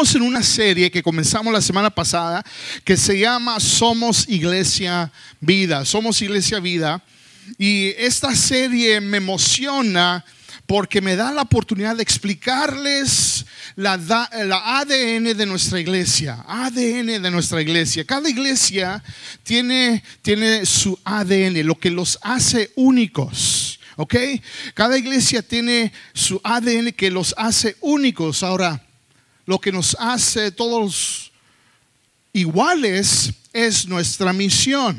En una serie que comenzamos la semana pasada que se llama Somos Iglesia Vida. Somos Iglesia Vida. Y esta serie me emociona porque me da la oportunidad de explicarles la, ADN de nuestra iglesia. ADN de nuestra iglesia. Cada iglesia tiene, tiene su ADN, lo que los hace únicos. ¿Ok? Cada iglesia tiene su ADN que los hace únicos. Ahora, lo que nos hace todos iguales es nuestra misión.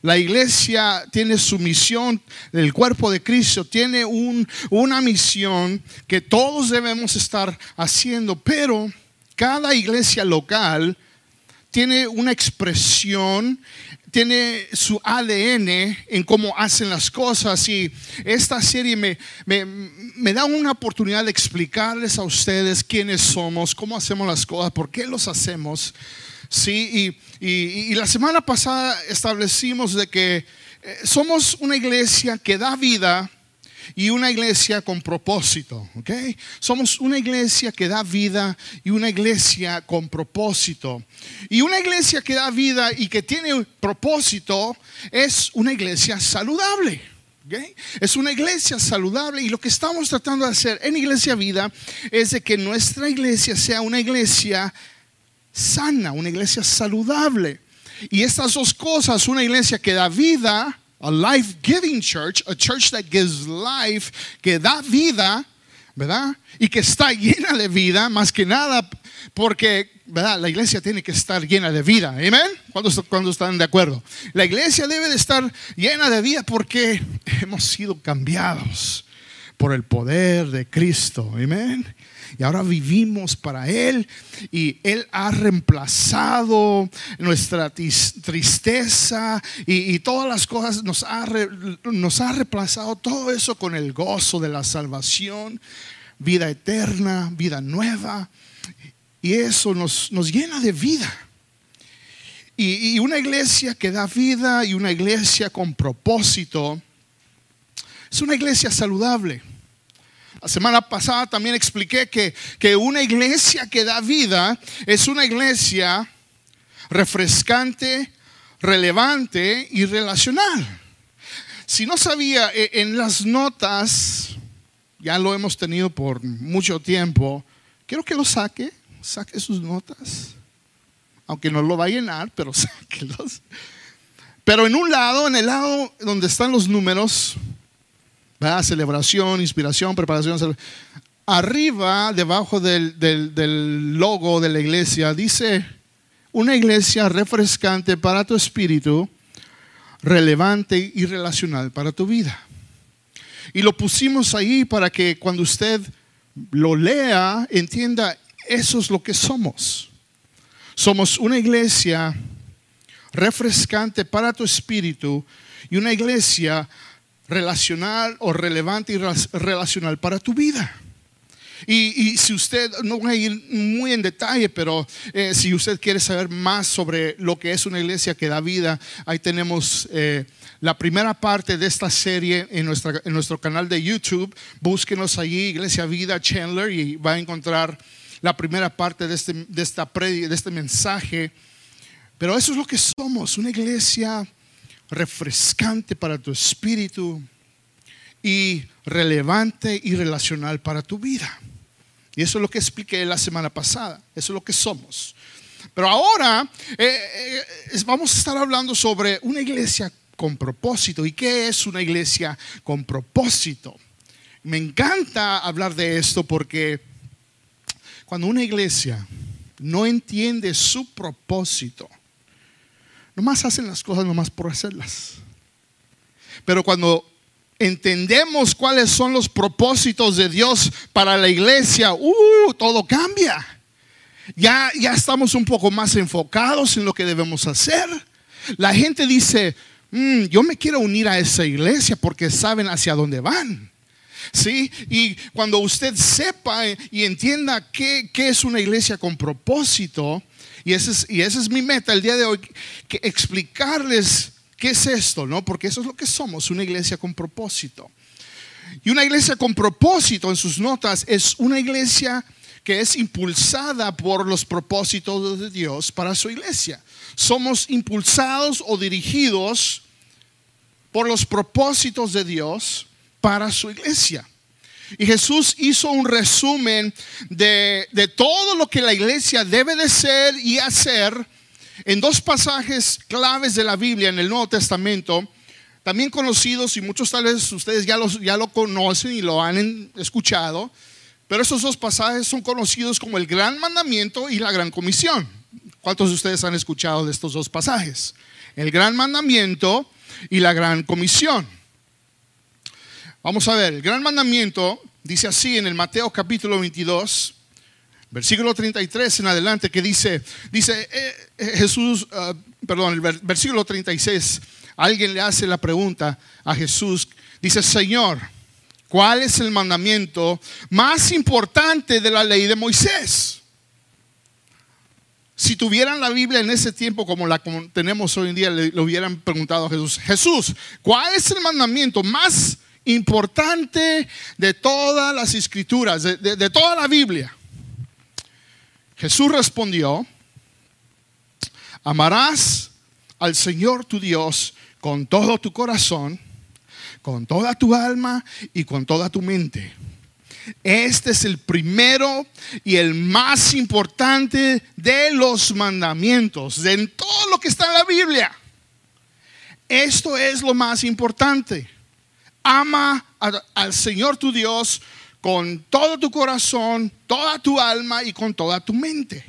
La iglesia tiene su misión, el cuerpo de Cristo tiene una misión que todos debemos estar haciendo, pero cada iglesia local tiene una expresión tiene su ADN en cómo hacen las cosas y esta serie me, me, da una oportunidad de explicarles a ustedes quiénes somos, cómo hacemos las cosas, por qué los hacemos. Sí, y, y, la semana pasada establecimos de que eh, somos una iglesia que da vida y una iglesia con propósito, ¿ok? Somos una iglesia que da vida y una iglesia con propósito. Y una iglesia que da vida y que tiene propósito es una iglesia saludable. ¿okay? Es una iglesia saludable y lo que estamos tratando de hacer en Iglesia Vida es de que nuestra iglesia sea una iglesia sana, una iglesia saludable. Y estas dos cosas, una iglesia que da vida, a life giving church, a church that gives life, que da vida, ¿verdad? Y que está llena de vida, más que nada, porque, ¿verdad? La iglesia tiene que estar llena de vida, ¿amén? ¿Cuándo, están de acuerdo? La iglesia debe de estar llena de vida porque hemos sido cambiados por el poder de Cristo, amén y ahora vivimos para Él y Él ha reemplazado nuestra tristeza y, todas las cosas, nos ha, nos ha reemplazado todo eso con el gozo de la salvación, vida eterna, vida nueva y eso nos, nos llena de vida. Y, y una iglesia que da vida y una iglesia con propósito es una iglesia saludable. La semana pasada también expliqué que, que una iglesia que da vida es una iglesia refrescante, relevante y relacional. Si no sabía, e, en las notas, ya lo hemos tenido por mucho tiempo, quiero que lo saque, saque sus notas, aunque no lo va a llenar, pero sáquelos. Pero en un lado, en el lado donde están los números, Celebración, inspiración, preparación. Arriba, debajo del, del logo de la iglesia, dice una iglesia refrescante para tu espíritu, relevante y relacional para tu vida. Y lo pusimos ahí para que cuando usted lo lea, entienda, eso es lo que somos. Somos una iglesia refrescante para tu espíritu y una iglesia relacional o relevante y relacional para tu vida. Y, si usted, no voy a ir muy en detalle, pero eh, si usted quiere saber más sobre lo que es una iglesia que da vida, ahí tenemos eh, la primera parte de esta serie en, en nuestro canal de YouTube. Búsquenos allí, Iglesia Vida Chandler, y va a encontrar la primera parte de este, de esta de este mensaje. Pero eso es lo que somos, una iglesia refrescante para tu espíritu y relevante y relacional para tu vida. Y eso es lo que expliqué la semana pasada. Eso es lo que somos. Pero ahora eh, eh, vamos a estar hablando sobre una iglesia con propósito. ¿Y qué es una iglesia con propósito? Me encanta hablar de esto porque cuando una iglesia no entiende su propósito, Nomás hacen las cosas nomás por hacerlas. Pero cuando entendemos cuáles son los propósitos de Dios para la iglesia, uh, todo cambia. Ya, ya estamos un poco más enfocados en lo que debemos hacer. La gente dice, mm, yo me quiero unir a esa iglesia porque saben hacia dónde van. ¿Sí? Y cuando usted sepa y entienda qué, qué es una iglesia con propósito, y esa es, y esa es mi meta el día de hoy, que explicarles qué es esto, ¿no? Porque eso es lo que somos, una iglesia con propósito. Y una iglesia con propósito en sus notas es una iglesia que es impulsada por los propósitos de Dios para su iglesia. Somos impulsados o dirigidos por los propósitos de Dios para su iglesia. Y Jesús hizo un resumen de, de, todo lo que la iglesia debe de ser y hacer en dos pasajes claves de la Biblia en el Nuevo Testamento, también conocidos y muchos tal vez ustedes ya, los, ya lo conocen y lo han escuchado, pero esos dos pasajes son conocidos como el gran mandamiento y la gran comisión. ¿Cuántos de ustedes han escuchado de estos dos pasajes? El gran mandamiento y la gran comisión. Vamos a ver, el gran mandamiento dice así en el Mateo capítulo 22, versículo 33 en adelante, que dice, dice eh, eh, Jesús, uh, perdón, el versículo 36, alguien le hace la pregunta a Jesús, dice, Señor, ¿cuál es el mandamiento más importante de la ley de Moisés? Si tuvieran la Biblia en ese tiempo como la tenemos hoy en día, le, hubieran preguntado a Jesús, Jesús, ¿cuál es el mandamiento más importante de todas las escrituras, de, de toda la Biblia? Jesús respondió, amarás al Señor tu Dios con todo tu corazón, con toda tu alma y con toda tu mente. Este es el primero y el más importante de los mandamientos, de todo lo que está en la Biblia. Esto es lo más importante. Ama al Señor tu Dios con todo tu corazón, toda tu alma y con toda tu mente.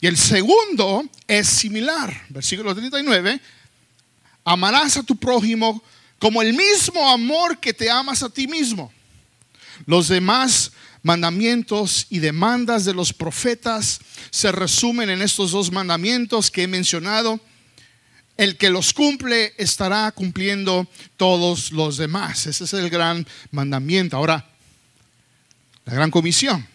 Y el segundo es similar, versículo 39, amarás a tu prójimo como el mismo amor que te amas a ti mismo. Los demás mandamientos y demandas de los profetas se resumen en estos dos mandamientos que he mencionado. El que los cumple estará cumpliendo todos los demás. Ese es el gran mandamiento. Ahora, la gran comisión.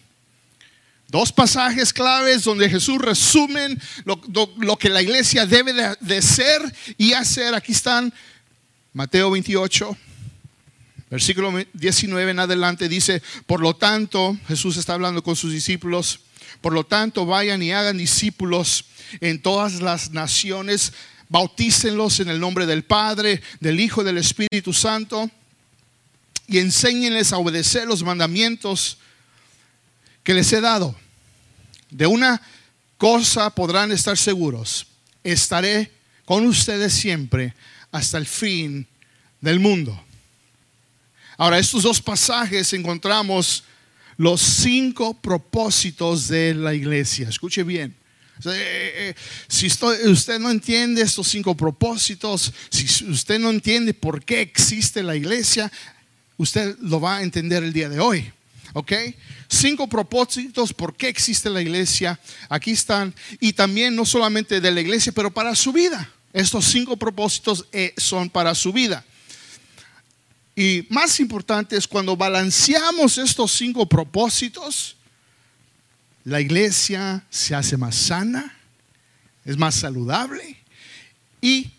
Dos pasajes claves donde Jesús resumen lo, que la iglesia debe de, de ser y hacer. Aquí están Mateo 28, versículo 19 en adelante. Dice, por lo tanto, Jesús está hablando con sus discípulos. Por lo tanto, vayan y hagan discípulos en todas las naciones bautícenlos en el nombre del Padre, del Hijo y del Espíritu Santo y enséñenles a obedecer los mandamientos que les he dado. De una cosa podrán estar seguros, estaré con ustedes siempre hasta el fin del mundo. Ahora, estos dos pasajes encontramos los cinco propósitos de la iglesia. Escuche bien. Eh, eh, si usted no entiende estos cinco propósitos, si usted no entiende por qué existe la iglesia, usted lo va a entender el día de hoy. ¿Ok? Cinco propósitos por qué existe la iglesia. Aquí están. Y también no solamente de la iglesia, pero para su vida. Estos cinco propósitos eh, son para su vida. Y más importante es cuando balanceamos estos cinco propósitos, la iglesia se hace más sana, es más saludable y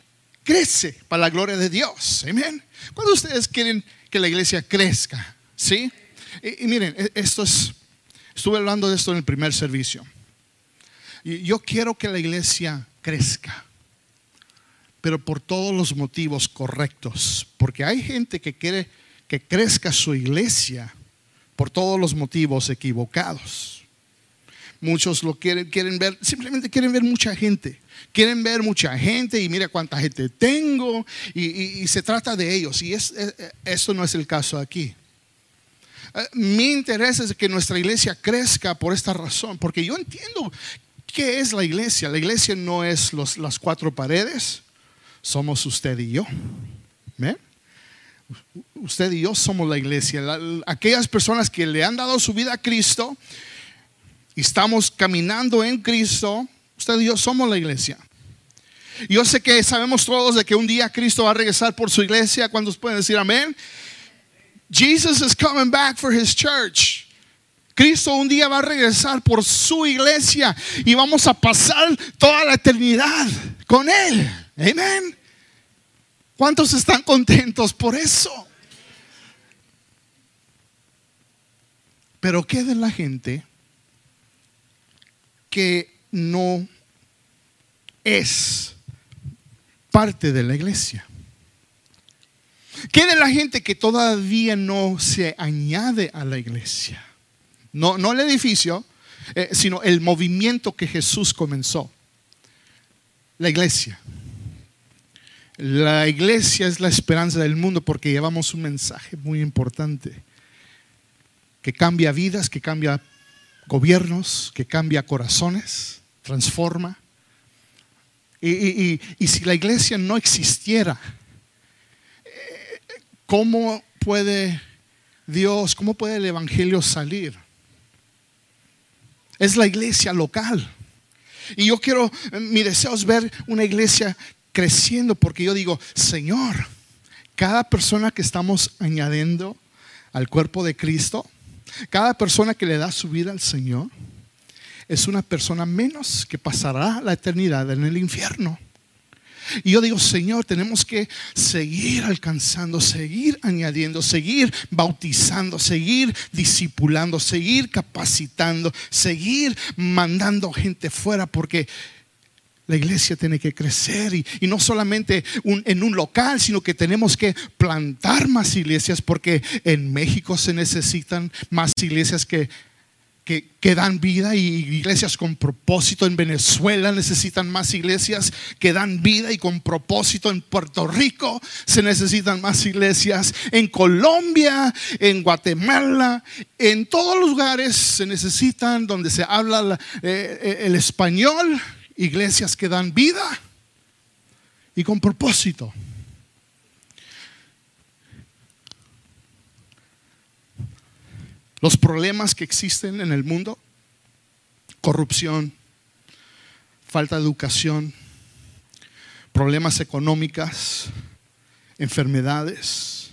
crece para la gloria de Dios. Amén. Cuando ustedes quieren que la iglesia crezca, ¿sí? Y, miren, e, esto es, estuve hablando de esto en el primer servicio. Y yo quiero que la iglesia crezca, pero por todos los motivos correctos, porque hay gente que quiere que crezca su iglesia por todos los motivos equivocados. Muchos lo quieren, quieren ver, simplemente quieren ver mucha gente. Quieren ver mucha gente y mira cuánta gente tengo y, se trata de ellos. Y es, eso no es el caso aquí. Eh, mi interés es que nuestra iglesia crezca por esta razón, porque yo entiendo qué es la iglesia. La iglesia no es los, las cuatro paredes, somos usted y yo. Usted y yo somos la iglesia. aquellas personas que le han dado su vida a Cristo y estamos caminando en Cristo, usted y yo somos la iglesia. Yo sé que sabemos todos de que un día Cristo va a regresar por su iglesia. ¿Cuántos pueden decir amén? Jesus is coming back for his church. Cristo un día va a regresar por su iglesia y vamos a pasar toda la eternidad con él. Amén. ¿Cuántos están contentos por eso? Pero ¿qué de la gente que no es parte de la iglesia? ¿Qué de la gente que todavía no se añade a la iglesia? No, no el edificio, eh, sino el movimiento que Jesús comenzó. La iglesia. La iglesia es la esperanza del mundo porque llevamos un mensaje muy importante que cambia vidas, que cambia gobiernos, que cambia corazones, transforma. Y, y si la iglesia no existiera, ¿cómo puede Dios, cómo puede el Evangelio salir? Es la iglesia local. Y yo quiero, mi deseo es ver una iglesia creciendo porque yo digo, Señor, cada persona que estamos añadiendo al cuerpo de Cristo, cada persona que le da su vida al Señor, es una persona menos que pasará la eternidad en el infierno. Y yo digo, Señor, tenemos que seguir alcanzando, seguir añadiendo, seguir bautizando, seguir discipulando, seguir capacitando, seguir mandando gente fuera, porque la iglesia tiene que crecer y, no solamente en un local, sino que tenemos que plantar más iglesias porque en México se necesitan más iglesias que, que, dan vida y iglesias con propósito. En Venezuela necesitan más iglesias que dan vida y con propósito. En Puerto Rico se necesitan más iglesias. En Colombia, en Guatemala, en todos los lugares se necesitan donde se habla eh, eh, el español iglesias que dan vida y con propósito. Los problemas que existen en el mundo, corrupción, falta de educación, problemas económicos, enfermedades,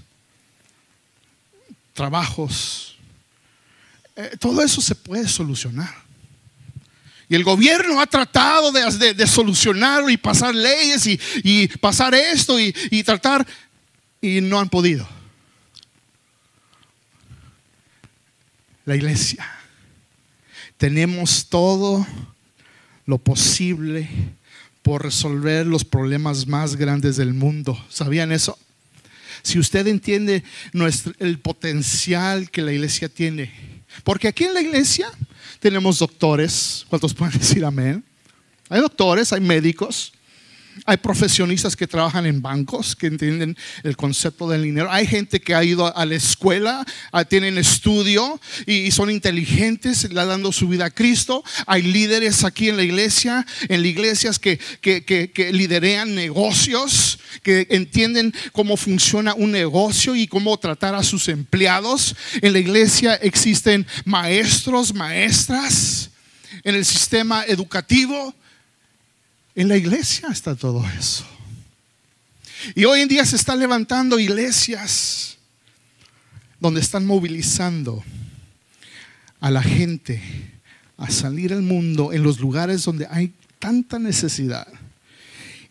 trabajos, eh, todo eso se puede solucionar. Y el gobierno ha tratado de, solucionar y pasar leyes y, pasar esto y, tratar y no han podido. La iglesia. Tenemos todo lo posible por resolver los problemas más grandes del mundo. ¿Sabían eso? Si usted entiende el potencial que la iglesia tiene. Porque aquí en la iglesia tenemos doctores, ¿cuántos pueden decir amén? Hay doctores, hay médicos, hay profesionistas que trabajan en bancos, que entienden el concepto del dinero. Hay gente que ha ido a la escuela, tienen estudio y son inteligentes, dando su vida a Cristo. Hay líderes aquí en la iglesia, en las iglesias que, que, que liderean negocios, que entienden cómo funciona un negocio y cómo tratar a sus empleados. En la iglesia existen maestros, maestras. En el sistema educativo en la iglesia está todo eso. Y hoy en día se están levantando iglesias donde están movilizando a la gente a salir al mundo en los lugares donde hay tanta necesidad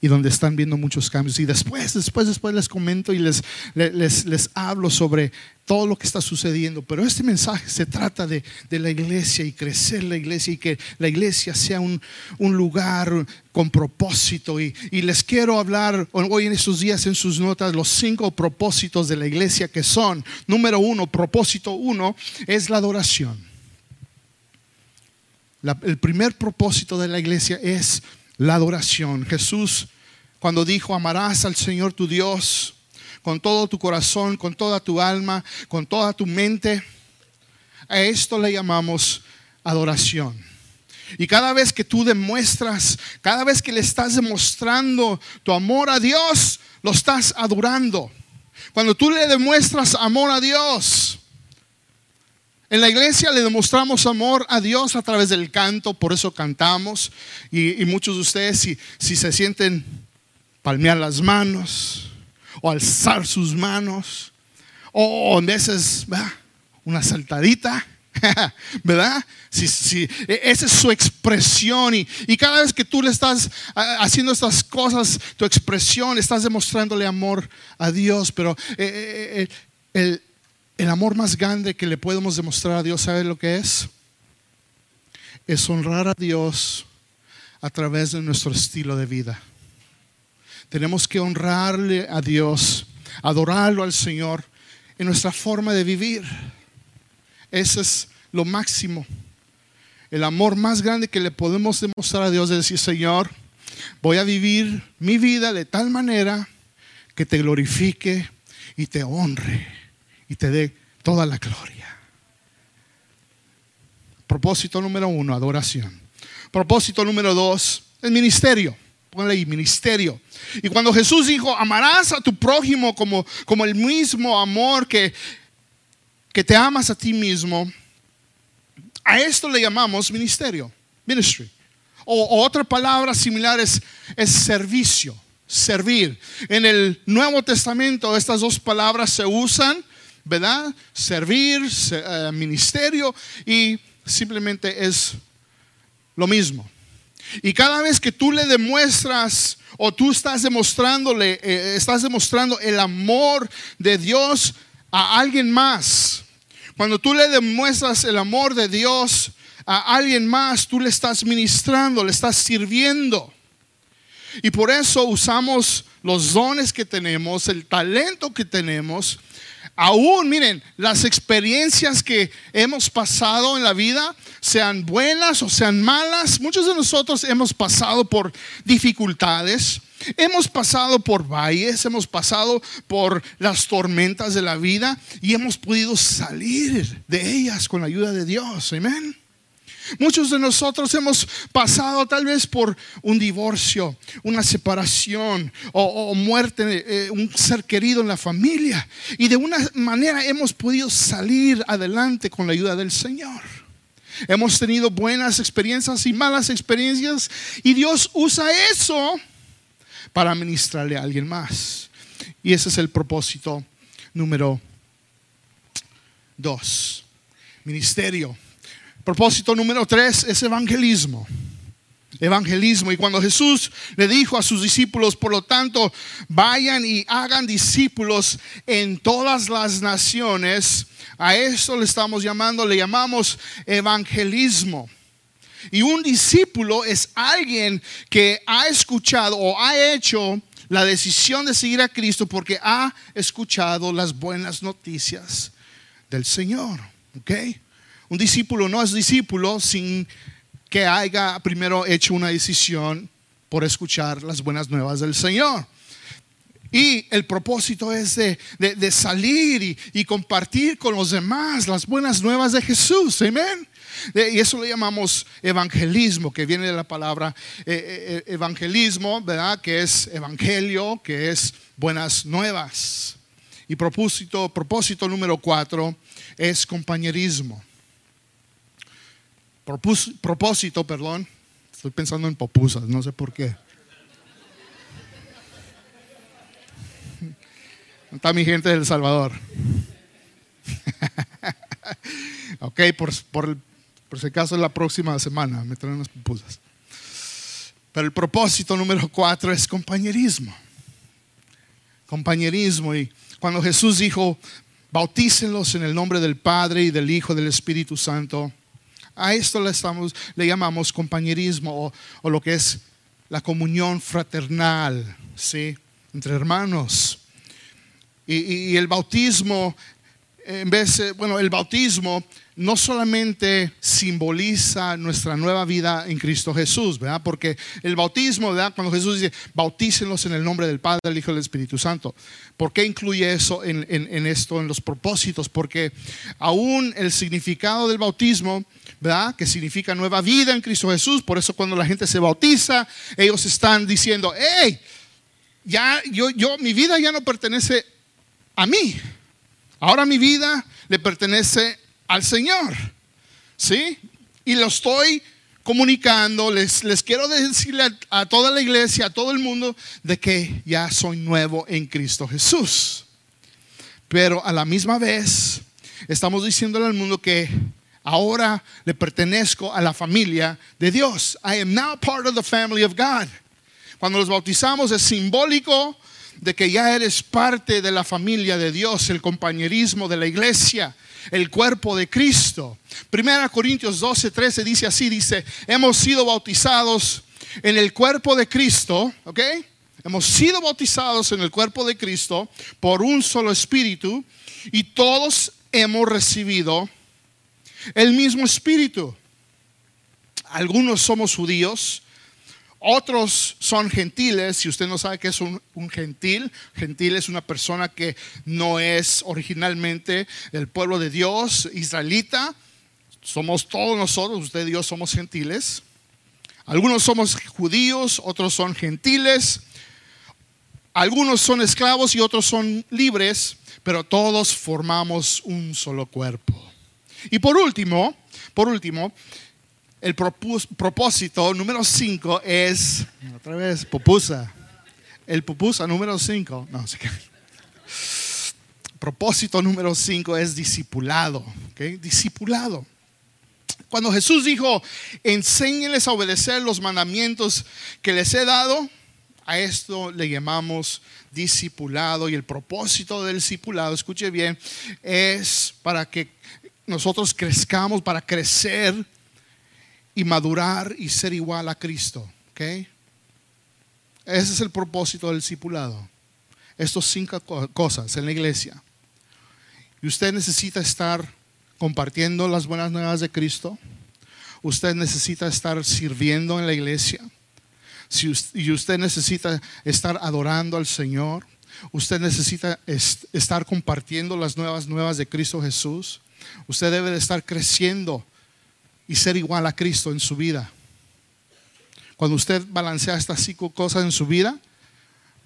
y donde están viendo muchos cambios. Y después, después, después les comento y les, les, les hablo sobre todo lo que está sucediendo. Pero este mensaje se trata de, de la iglesia y crecer la iglesia y que la iglesia sea un, un lugar con propósito. Y, y, les quiero hablar hoy en estos días en sus notas los cinco propósitos de la iglesia que son, número uno, propósito uno es la adoración. el primer propósito de la iglesia es la adoración. Jesús, cuando dijo, amarás al Señor tu Dios con todo tu corazón, con toda tu alma, con toda tu mente, a esto le llamamos adoración. Y cada vez que tú demuestras, cada vez que le estás demostrando tu amor a Dios, lo estás adorando. Cuando tú le demuestras amor a Dios, en la iglesia le demostramos amor a Dios a través del canto, por eso cantamos. Y, muchos de ustedes, si, se sienten palmear las manos o alzar sus manos, o en veces una saltadita, ¿verdad? Si, si, e, esa es su expresión y, y, cada vez que tú le estás haciendo estas cosas, tu expresión, estás demostrándole amor a Dios, pero eh, eh, eh, el el amor más grande que le podemos demostrar a Dios, ¿sabe lo que es? Es honrar a Dios a través de nuestro estilo de vida. Tenemos que honrarle a Dios, adorarlo al Señor en nuestra forma de vivir. Ese es lo máximo. El amor más grande que le podemos demostrar a Dios es decir, Señor, voy a vivir mi vida de tal manera que te glorifique y te honre y te dé toda la gloria. Propósito número uno, adoración. Propósito número dos, el ministerio. Ponle ahí, ministerio. Y cuando Jesús dijo, amarás a tu prójimo como, como el mismo amor que, que te amas a ti mismo, a esto le llamamos ministerio, ministry. O, otra palabra similar es servicio, servir. En el Nuevo Testamento estas dos palabras se usan, ¿verdad? Servir, eh, ministerio y simplemente es lo mismo. Y cada vez que tú le demuestras o tú estás demostrándole, eh, estás demostrando el amor de Dios a alguien más, cuando tú le demuestras el amor de Dios a alguien más, tú le estás ministrando, le estás sirviendo. Y por eso usamos los dones que tenemos, el talento que tenemos. Aún, miren, las experiencias que hemos pasado en la vida, sean buenas o sean malas, muchos de nosotros hemos pasado por dificultades, Hemos pasado por valles, hemos pasado por las tormentas de la vida y hemos podido salir de ellas con la ayuda de Dios. Amén. Muchos de nosotros hemos pasado tal vez por un divorcio, una separación o, muerte eh, un ser querido en la familia. Y de una manera hemos podido salir adelante con la ayuda del Señor. Hemos tenido buenas experiencias y malas experiencias. Y Dios usa eso para ministrarle a alguien más. Y ese es el propósito número dos. Ministerio. Propósito número tres es evangelismo. Evangelismo. Y cuando Jesús le dijo a sus discípulos, por lo tanto, vayan y hagan discípulos en todas las naciones, a eso le estamos llamando, le llamamos evangelismo. Y un discípulo es alguien que ha escuchado o ha hecho la decisión de seguir a Cristo porque ha escuchado las buenas noticias del Señor. ¿Ok? Un discípulo no es discípulo sin que haya primero hecho una decisión por escuchar las buenas nuevas del Señor. Y el propósito es de, salir y, y, compartir con los demás las buenas nuevas de Jesús. Amén. Y eso lo llamamos evangelismo, que viene de la palabra eh, eh, eh, evangelismo, ¿verdad? Que es evangelio, que es buenas nuevas. Y propósito, propósito número cuatro es compañerismo. Propósito, perdón. Estoy pensando en popusas, no sé por qué. Está mi gente del Salvador. ok, por, por, por si acaso la próxima semana me traen unas pupusas. Pero el propósito número cuatro es compañerismo. Compañerismo. Y cuando Jesús dijo, bautícenlos en el nombre del Padre y del Hijo y del Espíritu Santo, a esto le, estamos, le llamamos compañerismo o, lo que es la comunión fraternal, ¿sí? Entre hermanos. Y, y el bautismo, en vez, bueno, el bautismo no solamente simboliza nuestra nueva vida en Cristo Jesús, ¿verdad? Porque el bautismo, ¿verdad? Cuando Jesús dice, bautícenlos en el nombre del Padre, del Hijo y del Espíritu Santo. ¿Por qué incluye eso en, esto, en los propósitos? Porque aún el significado del bautismo, ¿verdad? Que significa nueva vida en Cristo Jesús. Por eso cuando la gente se bautiza, ellos están diciendo, hey, ya, yo, yo, mi vida ya no pertenece a mí. Ahora mi vida le pertenece al Señor. ¿Sí? Y lo estoy comunicando, les, les quiero decirle a, a, toda la iglesia, a todo el mundo, de que ya soy nuevo en Cristo Jesús. Pero a la misma vez, estamos diciéndole al mundo que ahora le pertenezco a la familia de Dios. I am now part of the family of God. Cuando los bautizamos es simbólico de que ya eres parte de la familia de Dios, el compañerismo de la iglesia, el cuerpo de Cristo. Primera Corintios 12, 13 dice así, dice, hemos sido bautizados en el cuerpo de Cristo, ¿ok? Hemos sido bautizados en el cuerpo de Cristo por un solo espíritu y todos hemos recibido el mismo espíritu. Algunos somos judíos, otros son gentiles. Si usted no sabe qué es un, gentil, gentil es una persona que no es originalmente del pueblo de Dios, israelita. Somos todos nosotros, usted y yo somos gentiles. Algunos somos judíos, otros son gentiles. Algunos son esclavos y otros son libres, pero todos formamos un solo cuerpo. Y por último, por último, el propósito número 5 es, otra vez, pupusa. El pupusa número 5, no qué. Propósito número 5 es discipulado, ¿ok? Discipulado. Cuando Jesús dijo, enséñenles a obedecer los mandamientos que les he dado, a esto le llamamos discipulado. Y el propósito del discipulado, escuche bien, es para que nosotros crezcamos, para crecer y madurar y ser igual a Cristo. ¿okay? Ese es el propósito del discipulado. Estos cinco cosas en la iglesia. Y usted necesita estar compartiendo las buenas nuevas de Cristo. Usted necesita estar sirviendo en la iglesia. y usted necesita estar adorando al Señor. Usted necesita estar compartiendo las nuevas nuevas de Cristo Jesús. Usted debe de estar creciendo y ser igual a Cristo en su vida. Cuando usted balancea estas cinco cosas en su vida,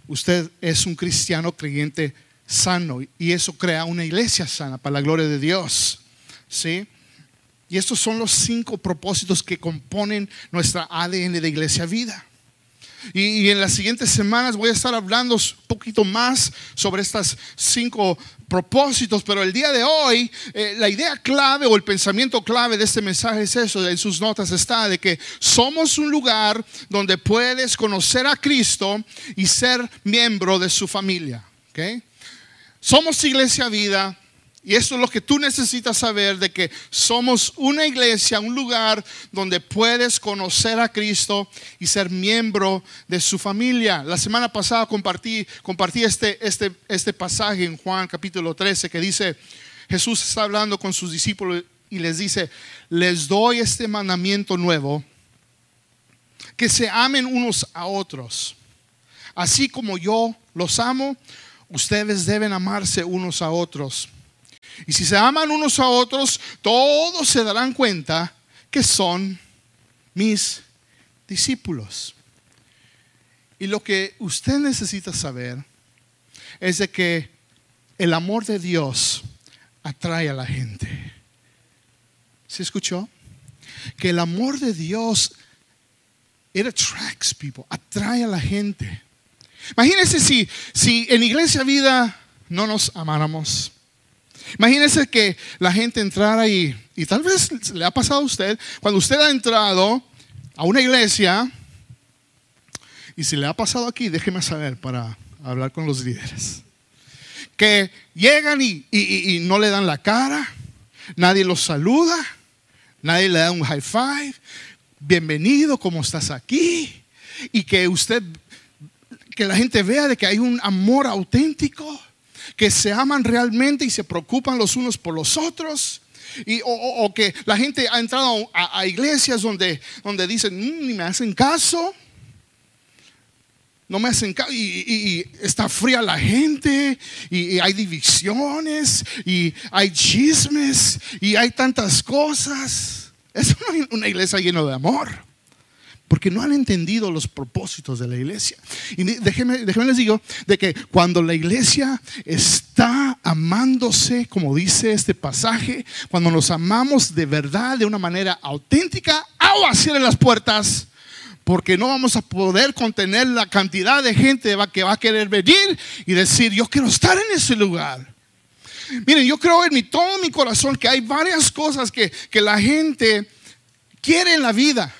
usted es un cristiano creyente sano y eso crea una iglesia sana para la gloria de Dios. ¿Sí? Y estos son los cinco propósitos que componen nuestra ADN de iglesia vida. Y, en las siguientes semanas voy a estar hablando un poquito más sobre estas cinco propósitos, pero el día de hoy eh, la idea clave o el pensamiento clave de este mensaje es eso, en sus notas está, de que somos un lugar donde puedes conocer a Cristo y ser miembro de su familia. Somos Iglesia Vida, y esto es lo que tú necesitas saber de que somos una iglesia, un lugar donde puedes conocer a Cristo y ser miembro de su familia. La semana pasada compartí, compartí este, este, este pasaje en Juan capítulo 13 que dice, Jesús está hablando con sus discípulos y les dice, les doy este mandamiento nuevo, que se amen unos a otros. Así como yo los amo, ustedes deben amarse unos a otros. Y si se aman unos a otros, todos se darán cuenta que son mis discípulos. Y lo que usted necesita saber es de que el amor de Dios atrae a la gente. ¿Se escuchó? Que el amor de Dios it attracts people, atrae a la gente. Imagínense si, si en Iglesia Vida no nos amáramos. Imagínese que la gente entrara y, y tal vez le ha pasado a usted, cuando usted ha entrado a una iglesia, y si le ha pasado aquí, déjeme saber para hablar con los líderes, que llegan y, y, no le dan la cara, nadie los saluda, nadie le da un high five, bienvenido, ¿cómo estás aquí? Y que usted, que la gente vea de que hay un amor auténtico que se aman realmente y se preocupan los unos por los otros. Y, o, que la gente ha entrado a, iglesias donde, donde dicen, mm, ni me hacen caso. No me hacen caso. Y, está fría la gente. Y, hay divisiones. Y hay chismes. Y hay tantas cosas. Es una iglesia llena de amor porque no han entendido los propósitos de la iglesia. Y déjenme, déjenme les digo de que cuando la iglesia está amándose, como dice este pasaje, cuando nos amamos de verdad, de una manera auténtica, agua cierren las puertas porque no vamos a poder contener la cantidad de gente que va a querer venir y decir, yo quiero estar en ese lugar. Miren, yo creo en mi, todo mi corazón que hay varias cosas que, que la gente quiere en la vida.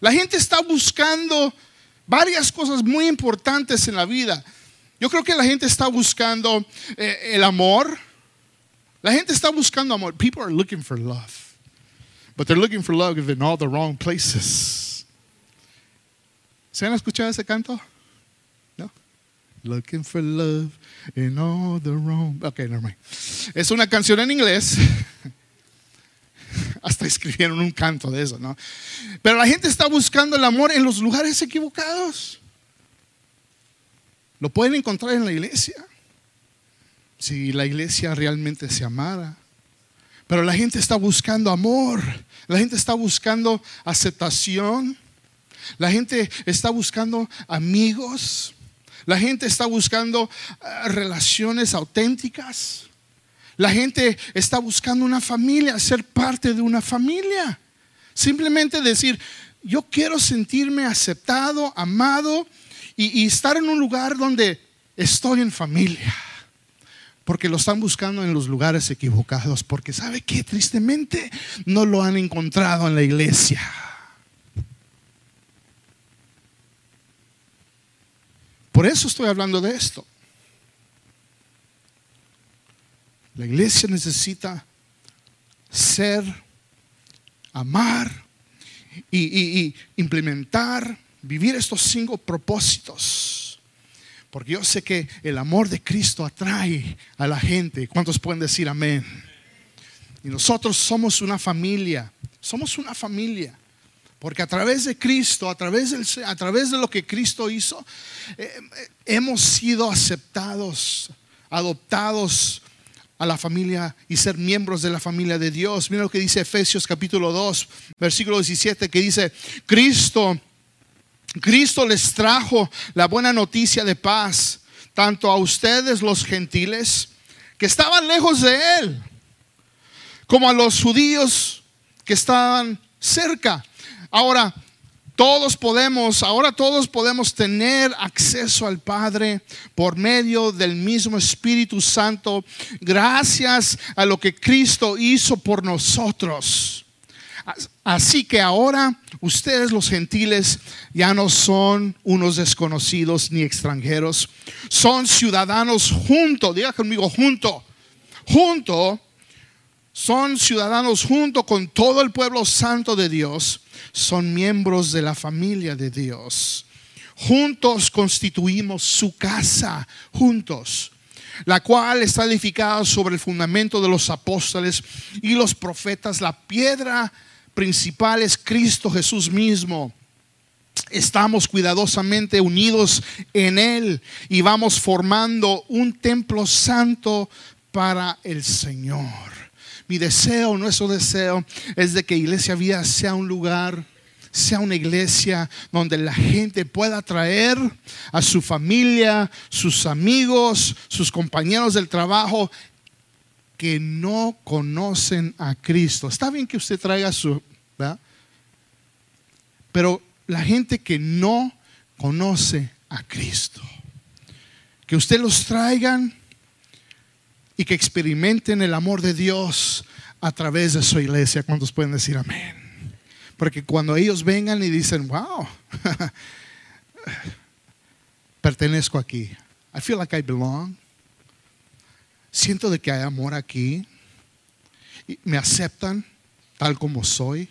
La gente está buscando varias cosas muy importantes en la vida. Yo creo que la gente está buscando eh, el amor. La gente está buscando amor. People are looking for love. But they're looking for love in all the wrong places. ¿Se han escuchado ese canto? ¿No? Looking for love in all the wrong. Ok, never mind. Es una canción en inglés. Hasta escribieron un canto de eso, ¿no? Pero la gente está buscando el amor en los lugares equivocados. Lo pueden encontrar en la iglesia. Si la iglesia realmente se amara. Pero la gente está buscando amor. La gente está buscando aceptación. La gente está buscando amigos. La gente está buscando ah, relaciones auténticas. La gente está buscando una familia, ser parte de una familia. Simplemente decir, yo quiero sentirme aceptado, amado y, estar en un lugar donde estoy en familia porque lo están buscando en los lugares equivocados, porque sabe que tristemente no lo han encontrado en la iglesia. Por eso estoy hablando de esto. La iglesia necesita ser, amar y, implementar, vivir estos cinco propósitos porque yo sé que el amor de Cristo atrae a la gente. ¿Cuántos pueden decir amén? Y nosotros somos una familia. Somos una familia. Porque a través de Cristo, a través, del, a través de lo que Cristo hizo, eh, eh, hemos sido aceptados, adoptados a la familia y ser miembros de la familia de Dios. Mira lo que dice Efesios capítulo 2, versículo 17, que dice, Cristo Cristo les trajo la buena noticia de paz, tanto a ustedes los gentiles, que estaban lejos de Él, como a los judíos que estaban cerca. Ahora, todos podemos, ahora todos podemos tener acceso al Padre por medio del mismo Espíritu Santo, gracias a lo que Cristo hizo por nosotros. Así que ahora ustedes los gentiles ya no son unos desconocidos ni extranjeros, son ciudadanos junto, diga conmigo junto, junto, son ciudadanos junto con todo el pueblo santo de Dios, son miembros de la familia de Dios. Juntos constituimos su casa, juntos la cual está edificada sobre el fundamento de los apóstoles y los profetas, la piedra principal es Cristo Jesús mismo. Estamos cuidadosamente unidos en Él y vamos formando un templo santo para el Señor. Mi deseo, nuestro deseo es de que Iglesia Vida sea un lugar sea una iglesia donde la gente pueda traer a su familia, sus amigos, sus compañeros del trabajo que no conocen a Cristo. Está bien que usted traiga su, ¿verdad? Pero la gente que no conoce a Cristo, que usted los traigan y que experimenten el amor de Dios a través de su iglesia. ¿Cuántos pueden decir amén? Porque cuando ellos vengan y dicen, wow, pertenezco aquí. I feel like I belong siento de que hay amor aquí, y me aceptan tal como soy,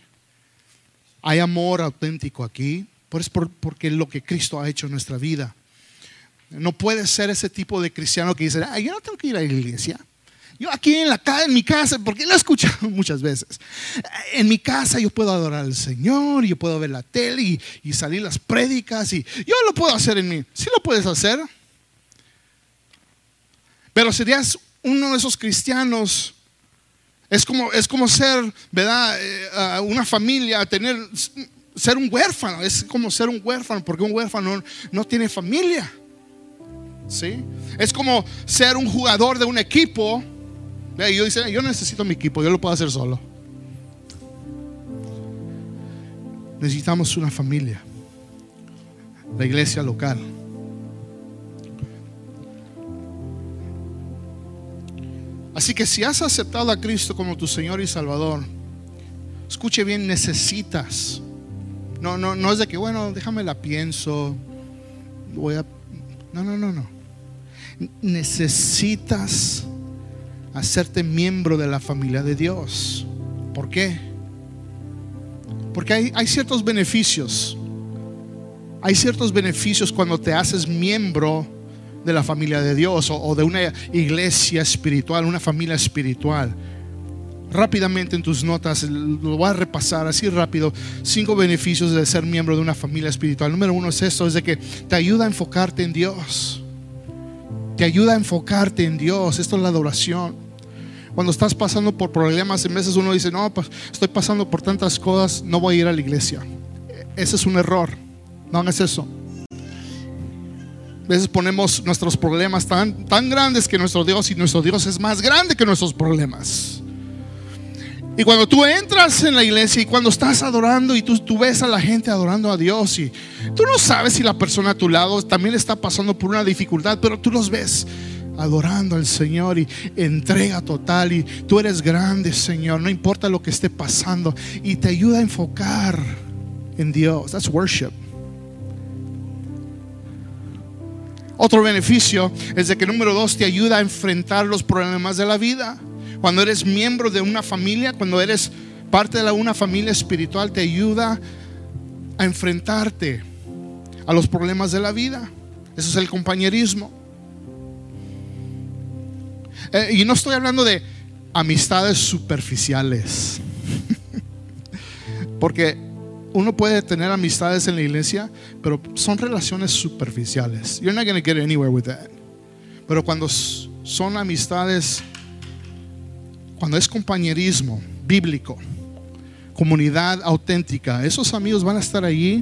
hay amor auténtico aquí, pues porque lo que Cristo ha hecho en nuestra vida. No puede ser ese tipo de cristiano que dice, yo no tengo que ir a la iglesia. Yo aquí en la en mi casa, porque lo he escuchado muchas veces. En mi casa yo puedo adorar al Señor, yo puedo ver la tele y, salir las prédicas y yo lo puedo hacer en mí. Sí lo puedes hacer. Pero serías uno de esos cristianos es como, es como ser, ¿verdad? Eh, una familia, tener, ser un huérfano, es como ser un huérfano, porque un huérfano no, tiene familia. ¿Sí? Es como ser un jugador de un equipo. Y yo dice, yo necesito mi equipo, yo lo puedo hacer solo. Necesitamos una familia, la iglesia local. Así que si has aceptado a Cristo como tu Señor y Salvador, escuche bien, necesitas. No, no, no es de que, bueno, déjame la pienso. Voy a. No, no, no, no. necesitas hacerte miembro de la familia de Dios. ¿Por qué? Porque hay, ciertos beneficios. Hay ciertos beneficios cuando te haces miembro de la familia de Dios o, de una iglesia espiritual, una familia espiritual. Rápidamente en tus notas, lo voy a repasar así rápido, cinco beneficios de ser miembro de una familia espiritual. Número uno es esto, es de que te ayuda a enfocarte en Dios. Te ayuda a enfocarte en Dios. Esto es la adoración. Cuando estás pasando por problemas, en veces uno dice, no, pues estoy pasando por tantas cosas, no voy a ir a la iglesia. Ese es un error. No hagas eso. A veces ponemos nuestros problemas tan, tan grandes que nuestro Dios y nuestro Dios es más grande que nuestros problemas. Y cuando tú entras en la iglesia y cuando estás adorando y tú, tú, ves a la gente adorando a Dios y tú no sabes si la persona a tu lado también está pasando por una dificultad, pero tú los ves adorando al Señor y entrega total y tú eres grande, Señor, no importa lo que esté pasando y te ayuda a enfocar en Dios. That's worship. Otro beneficio es de que número dos te ayuda a enfrentar los problemas de la vida. Cuando eres miembro de una familia, cuando eres parte de una familia espiritual, te ayuda a enfrentarte a los problemas de la vida. Eso es el compañerismo. Eh, y no estoy hablando de amistades superficiales. Porque uno puede tener amistades en la iglesia, pero son relaciones superficiales. You're not going to get anywhere with that. Pero cuando son amistades, cuando es compañerismo bíblico, comunidad auténtica, esos amigos van a estar allí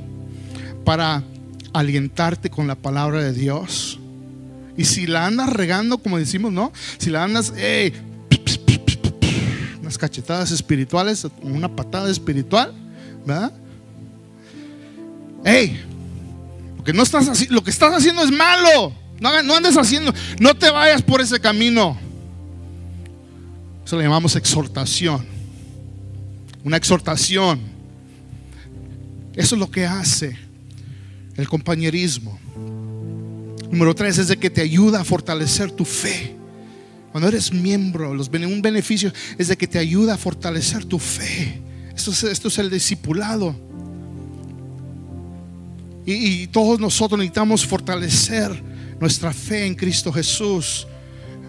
para alientarte con la palabra de Dios. Y si la andas regando, como decimos, ¿no? Si la andas, hey, unas cachetadas espirituales, una patada espiritual, ¿verdad? Hey, lo que, no estás, lo que estás haciendo es malo. No, no andes haciendo, no te vayas por ese camino. Eso le llamamos exhortación. Una exhortación. Eso es lo que hace el compañerismo. Número tres es de que te ayuda a fortalecer tu fe. Cuando eres miembro, los, un beneficio es de que te ayuda a fortalecer tu fe. Esto es, esto es el discipulado. Y, todos nosotros necesitamos fortalecer nuestra fe en Cristo Jesús,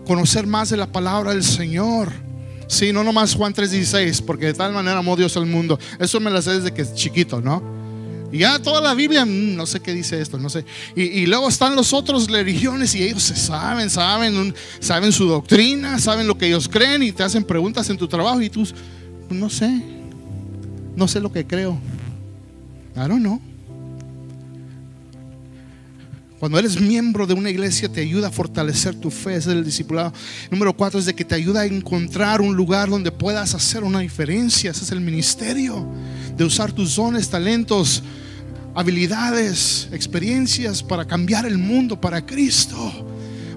conocer más de la palabra del Señor. Sí, no nomás Juan 3:16, porque de tal manera amó Dios al mundo. Eso me lo sé desde que es chiquito, ¿no? Y ya toda la Biblia, mm, no sé qué dice esto, no sé. Y, luego están los otros religiones y ellos se saben, saben, saben su doctrina, saben lo que ellos creen y te hacen preguntas en tu trabajo y tú, no sé, no sé lo que creo. I don't know. Cuando eres miembro de una iglesia te ayuda a fortalecer tu fe, es el discipulado. Número cuatro es de que te ayuda a encontrar un lugar donde puedas hacer una diferencia. Ese es el ministerio de usar tus dones, talentos, habilidades, experiencias para cambiar el mundo para Cristo.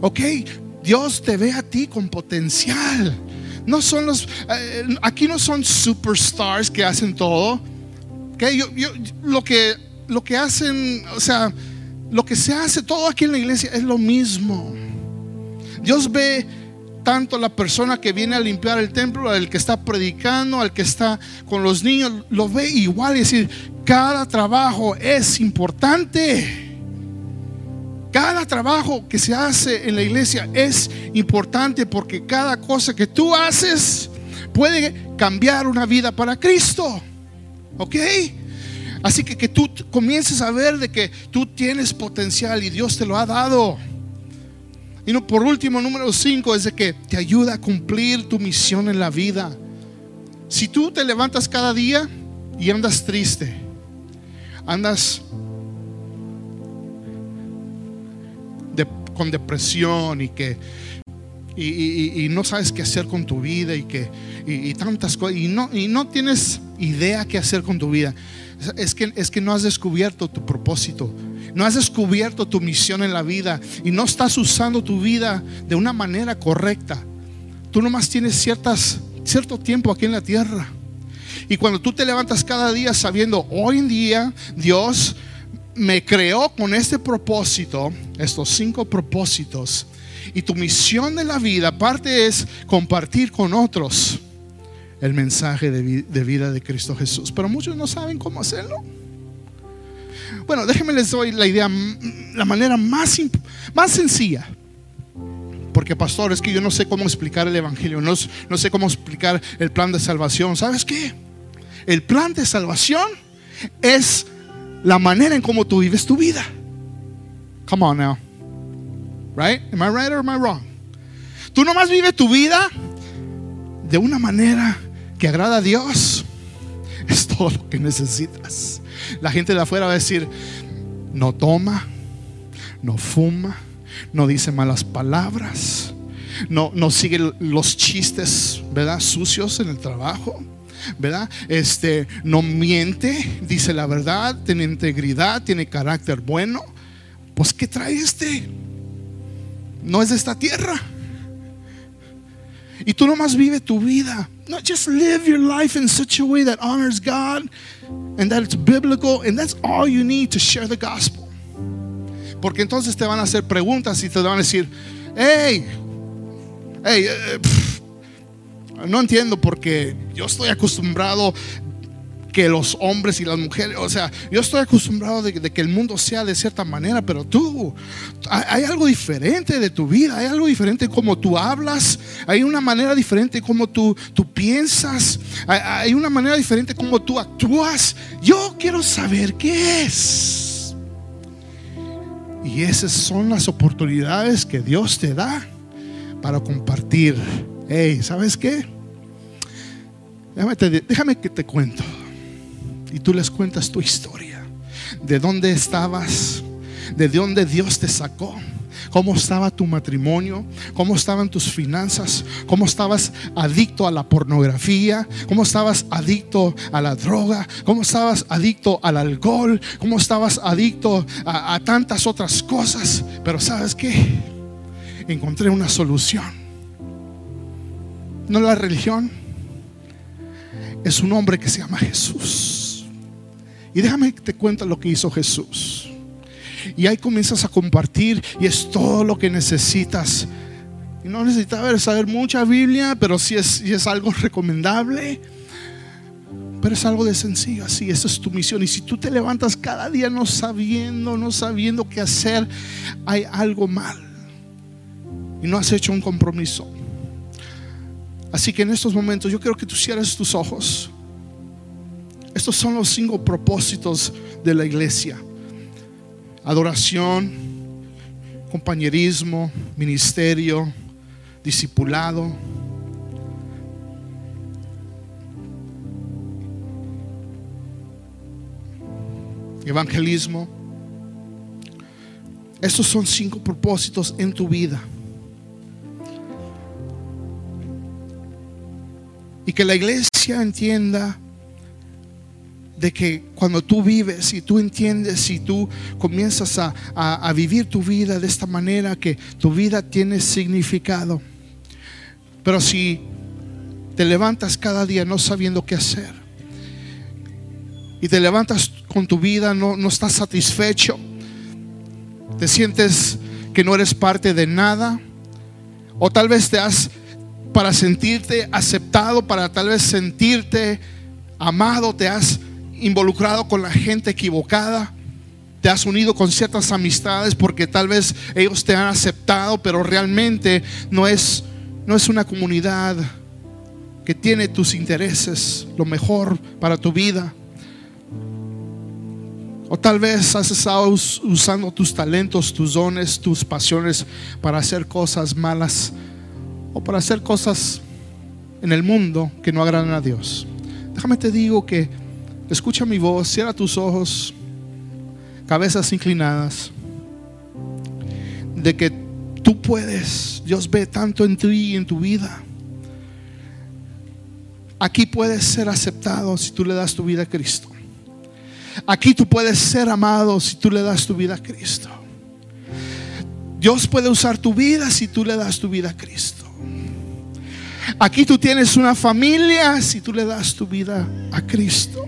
Ok, Dios te ve a ti con potencial. No son los, eh, aquí no son superstars que hacen todo. Okay, lo que, lo que hacen, o sea, lo que se hace todo aquí en la iglesia es lo mismo. Dios ve tanto la persona que viene a limpiar el templo, al que está predicando, al que está con los niños, lo ve igual. Es decir, cada trabajo es importante. Cada trabajo que se hace en la iglesia es importante porque cada cosa que tú haces puede cambiar una vida para Cristo. ¿Ok? Así que que tú comiences a ver de que tú tienes potencial y Dios te lo ha dado. Y no, por último, número 5 es de que te ayuda a cumplir tu misión en la vida. Si tú te levantas cada día y andas triste, andas con depresión y que y, no sabes qué hacer con tu vida y que y, tantas cosas y no, y no tienes idea qué hacer con tu vida es que, es que no has descubierto tu propósito, no has descubierto tu misión en la vida y no estás usando tu vida de una manera correcta. Tú nomás tienes cierto tiempo aquí en la tierra. Y cuando tú te levantas cada día sabiendo, hoy en día Dios me creó con este propósito, estos cinco propósitos, Y tu misión de la vida, aparte es compartir con otros el mensaje de, vida de Cristo Jesús. Pero muchos no saben cómo hacerlo. Bueno, déjenme les doy la idea, la manera más, más sencilla. Porque pastor, es que yo no sé cómo explicar el Evangelio, no, no sé cómo explicar el plan de salvación. ¿Sabes qué? El plan de salvación es la manera en cómo tú vives tu vida. Come on now. Right? Am I right or am I wrong? Tú nomás vives tu vida de una manera que agrada a Dios. Es todo lo que necesitas. La gente de afuera va a decir, no toma, no fuma, no dice malas palabras, no, no sigue los chistes, ¿verdad? Sucios en el trabajo. ¿verdad? Este no miente, dice la verdad, tiene integridad, tiene carácter bueno. Pues ¿qué trae este? No es de esta tierra. Y tú nomás vive tu vida. No, just live your life in such a way that honors God and that it's biblical and that's all you need to share the gospel. Porque entonces te van a hacer preguntas y te van a decir, hey, hey, eh, no entiendo porque yo estoy acostumbrado que los hombres y las mujeres, o sea, yo estoy acostumbrado de, que el mundo sea de cierta manera, pero tú, hay, algo diferente de tu vida, hay algo diferente como tú hablas, hay una manera diferente como tú, tú piensas, hay, una manera diferente como tú actúas. Yo quiero saber qué es. Y esas son las oportunidades que Dios te da para compartir. Hey, ¿sabes qué? Déjame, déjame que te cuento y tú les cuentas tu historia. De dónde estabas, de dónde Dios te sacó, cómo estaba tu matrimonio, cómo estaban tus finanzas, cómo estabas adicto a la pornografía, cómo estabas adicto a la droga, cómo estabas adicto al alcohol, cómo estabas adicto a, a tantas otras cosas. Pero sabes qué? Encontré una solución. No la religión, es un hombre que se llama Jesús. Y déjame que te cuente lo que hizo Jesús. Y ahí comienzas a compartir y es todo lo que necesitas. Y no necesitas saber mucha Biblia, pero sí es, es algo recomendable. Pero es algo de sencillo, así, esa es tu misión. Y si tú te levantas cada día no sabiendo, no sabiendo qué hacer, hay algo mal. Y no has hecho un compromiso. Así que en estos momentos yo quiero que tú cierres tus ojos. Estos son los cinco propósitos de la iglesia. Adoración, compañerismo, ministerio, discipulado. Evangelismo. Estos son cinco propósitos en tu vida. Y que la iglesia entienda de que cuando tú vives y tú entiendes y tú comienzas a, vivir tu vida de esta manera, que tu vida tiene significado. Pero si te levantas cada día no sabiendo qué hacer y te levantas con tu vida, no, no estás satisfecho, te sientes que no eres parte de nada, o tal vez te has, para sentirte aceptado, para tal vez sentirte amado, te has involucrado con la gente equivocada. Te has unido con ciertas amistades porque tal vez ellos te han aceptado, pero realmente no es, no es una comunidad que tiene tus intereses, lo mejor para tu vida. O tal vez has estado usando tus talentos, tus dones, tus pasiones para hacer cosas malas o para hacer cosas en el mundo que no agradan a Dios. Déjame te digo que Escucha mi voz, cierra tus ojos, cabezas inclinadas, de que tú puedes, Dios ve tanto en ti y en tu vida. Aquí puedes ser aceptado si tú le das tu vida a Cristo. Aquí tú puedes ser amado si tú le das tu vida a Cristo. Dios puede usar tu vida si tú le das tu vida a Cristo. Aquí tú tienes una familia si tú le das tu vida a Cristo.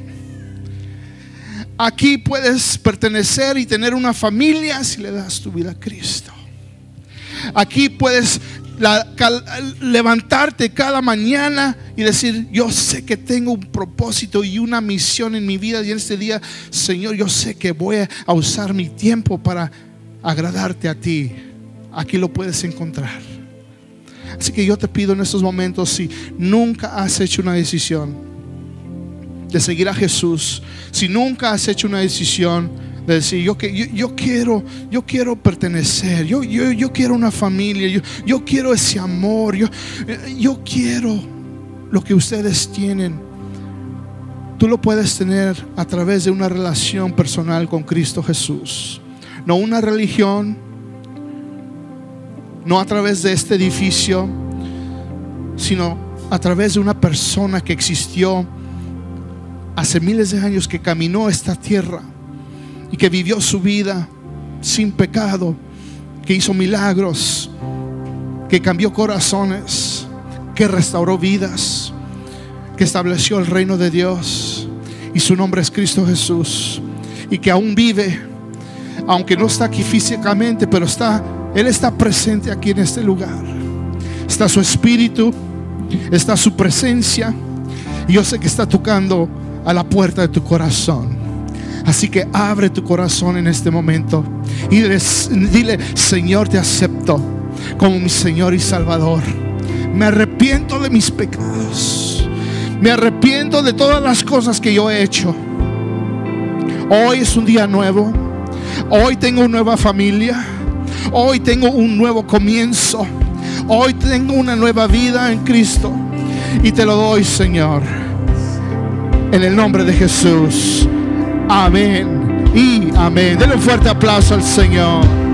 Aquí puedes pertenecer y tener una familia si le das tu vida a Cristo. Aquí puedes levantarte cada mañana y decir, yo sé que tengo un propósito y una misión en mi vida y en este día, Señor, yo sé que voy a usar mi tiempo para agradarte a ti. Aquí lo puedes encontrar. Así que yo te pido en estos momentos, si nunca has hecho una decisión de seguir a Jesús, si nunca has hecho una decisión de decir, yo, yo, yo quiero, yo quiero pertenecer, yo, yo, yo quiero una familia, yo, yo quiero ese amor, yo, yo quiero lo que ustedes tienen. Tú lo puedes tener a través de una relación personal con Cristo Jesús. No una religión, no a través de este edificio, sino a través de una persona que existió hace miles de años, que caminó esta tierra y que vivió su vida sin pecado, que hizo milagros, que cambió corazones, que restauró vidas, que estableció el reino de Dios. Y su nombre es Cristo Jesús. Y que aún vive, aunque no está aquí físicamente, pero está él está presente aquí en este lugar. Está su espíritu, está su presencia. Yo sé que está tocando a la puerta de tu corazón. Así que abre tu corazón en este momento y dile, Señor, te acepto como mi Señor y Salvador. Me arrepiento de mis pecados. Me arrepiento de todas las cosas que yo he hecho. Hoy es un día nuevo. Hoy tengo una nueva familia. Hoy tengo un nuevo comienzo. Hoy tengo una nueva vida en Cristo. Y te lo doy, Señor. En el nombre de Jesús. Amén. Y amén. Denle un fuerte aplauso al Señor.